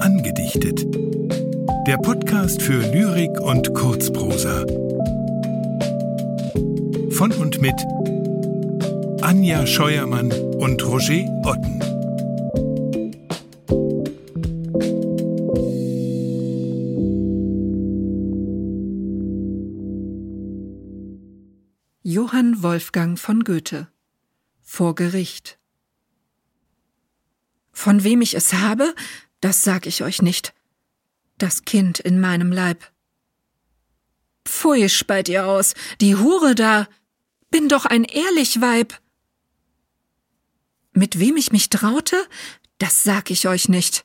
Angedichtet. Der Podcast für Lyrik und Kurzprosa. Von und mit Anja Scheuermann und Roger Otten. Johann Wolfgang von Goethe Vor Gericht Von wem ich es habe, das sag ich euch nicht. Das Kind in meinem Leib. Pfui, speit ihr aus, die Hure da. Bin doch ein ehrlich Weib. Mit wem ich mich traute, das sag ich euch nicht.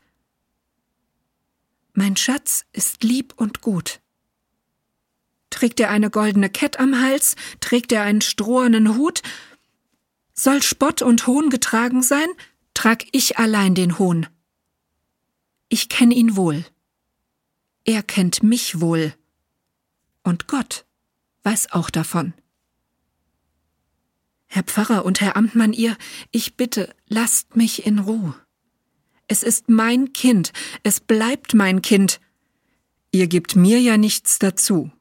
Mein Schatz ist lieb und gut. Trägt er eine goldene Kett am Hals? Trägt er einen strohenen Hut? Soll Spott und Hohn getragen sein? Trag ich allein den Hohn. Ich kenn ihn wohl. Er kennt mich wohl. Und Gott weiß auch davon. Herr Pfarrer und Herr Amtmann, ihr, ich bitte, lasst mich in Ruhe. Es ist mein Kind, es bleibt mein Kind. Ihr gebt mir ja nichts dazu.